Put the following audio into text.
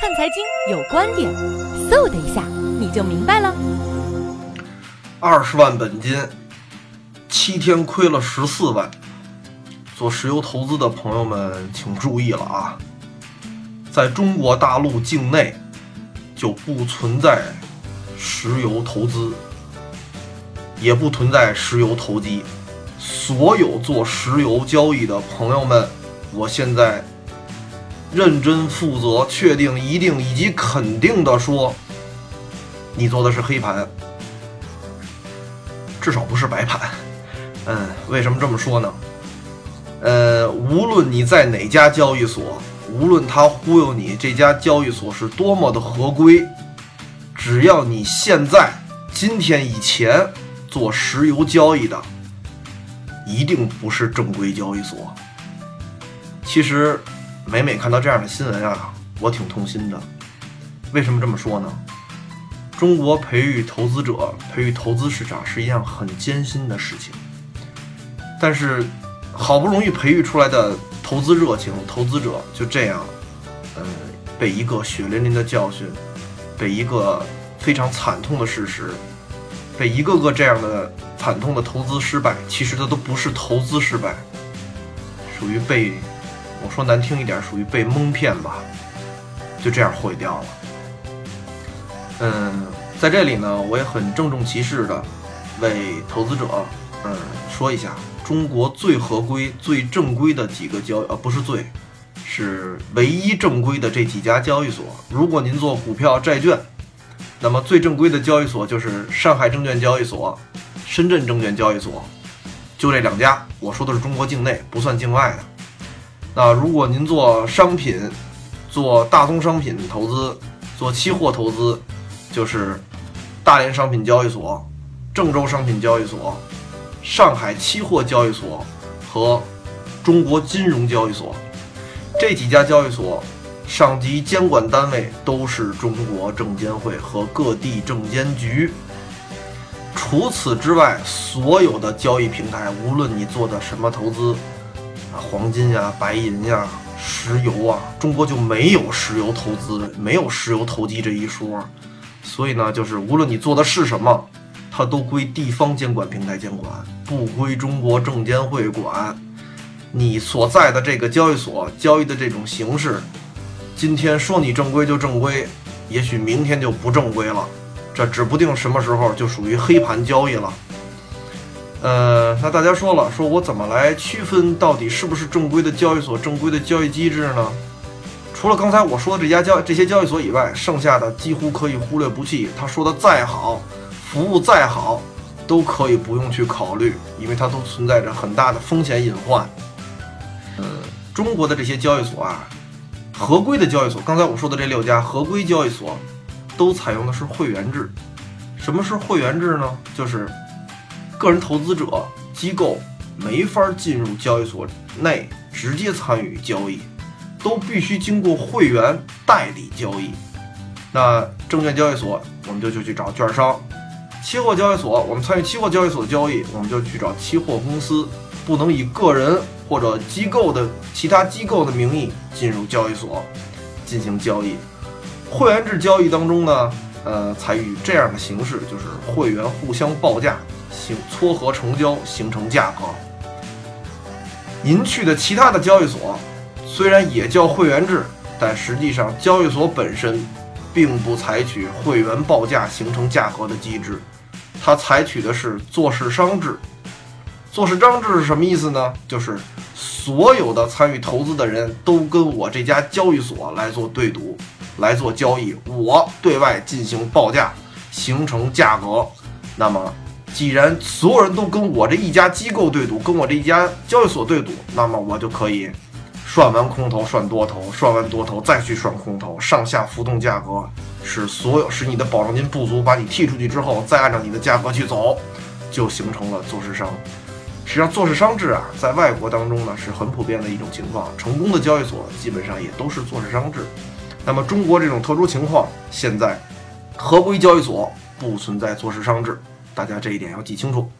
看财经有观点，嗖的一下你就明白了。二十万本金，七天亏了十四万。做石油投资的朋友们请注意了啊！在中国大陆境内就不存在石油投资，也不存在石油投机。所有做石油交易的朋友们，我现在。认真负责、确定、一定以及肯定的说，你做的是黑盘，至少不是白盘。嗯，为什么这么说呢？呃，无论你在哪家交易所，无论他忽悠你这家交易所是多么的合规，只要你现在今天以前做石油交易的，一定不是正规交易所。其实。每每看到这样的新闻啊，我挺痛心的。为什么这么说呢？中国培育投资者、培育投资市场是一样很艰辛的事情。但是，好不容易培育出来的投资热情、投资者就这样，呃，被一个血淋淋的教训，被一个非常惨痛的事实，被一个个这样的惨痛的投资失败，其实它都不是投资失败，属于被。我说难听一点，属于被蒙骗吧，就这样毁掉了。嗯，在这里呢，我也很郑重其事的为投资者，嗯，说一下中国最合规、最正规的几个交，呃，不是最，是唯一正规的这几家交易所。如果您做股票、债券，那么最正规的交易所就是上海证券交易所、深圳证券交易所，就这两家。我说的是中国境内，不算境外的。那如果您做商品，做大宗商品投资，做期货投资，就是大连商品交易所、郑州商品交易所、上海期货交易所和中国金融交易所这几家交易所，上级监管单位都是中国证监会和各地证监局。除此之外，所有的交易平台，无论你做的什么投资。黄金呀，白银呀，石油啊，中国就没有石油投资，没有石油投机这一说。所以呢，就是无论你做的是什么，它都归地方监管平台监管，不归中国证监会管。你所在的这个交易所交易的这种形式，今天说你正规就正规，也许明天就不正规了，这指不定什么时候就属于黑盘交易了。呃，那大家说了，说我怎么来区分到底是不是正规的交易所、正规的交易机制呢？除了刚才我说的这家交这些交易所以外，剩下的几乎可以忽略不计。他说的再好，服务再好，都可以不用去考虑，因为它都存在着很大的风险隐患。呃，中国的这些交易所啊，合规的交易所，刚才我说的这六家合规交易所，都采用的是会员制。什么是会员制呢？就是。个人投资者机构没法进入交易所内直接参与交易，都必须经过会员代理交易。那证券交易所，我们就就去找券商；期货交易所，我们参与期货交易所的交易，我们就去找期货公司。不能以个人或者机构的其他机构的名义进入交易所进行交易。会员制交易当中呢，呃，采取这样的形式，就是会员互相报价。形撮合成交形成价格。您去的其他的交易所，虽然也叫会员制，但实际上交易所本身并不采取会员报价形成价格的机制，它采取的是做市商制。做市商制是什么意思呢？就是所有的参与投资的人都跟我这家交易所来做对赌，来做交易，我对外进行报价形成价格，那么。既然所有人都跟我这一家机构对赌，跟我这一家交易所对赌，那么我就可以算完空头算多头，算完多头再去算空头，上下浮动价格，使所有使你的保证金不足，把你踢出去之后，再按照你的价格去走，就形成了做市商。实际上，做市商制啊，在外国当中呢是很普遍的一种情况，成功的交易所基本上也都是做市商制。那么中国这种特殊情况，现在合规交易所不存在做市商制。大家这一点要记清楚。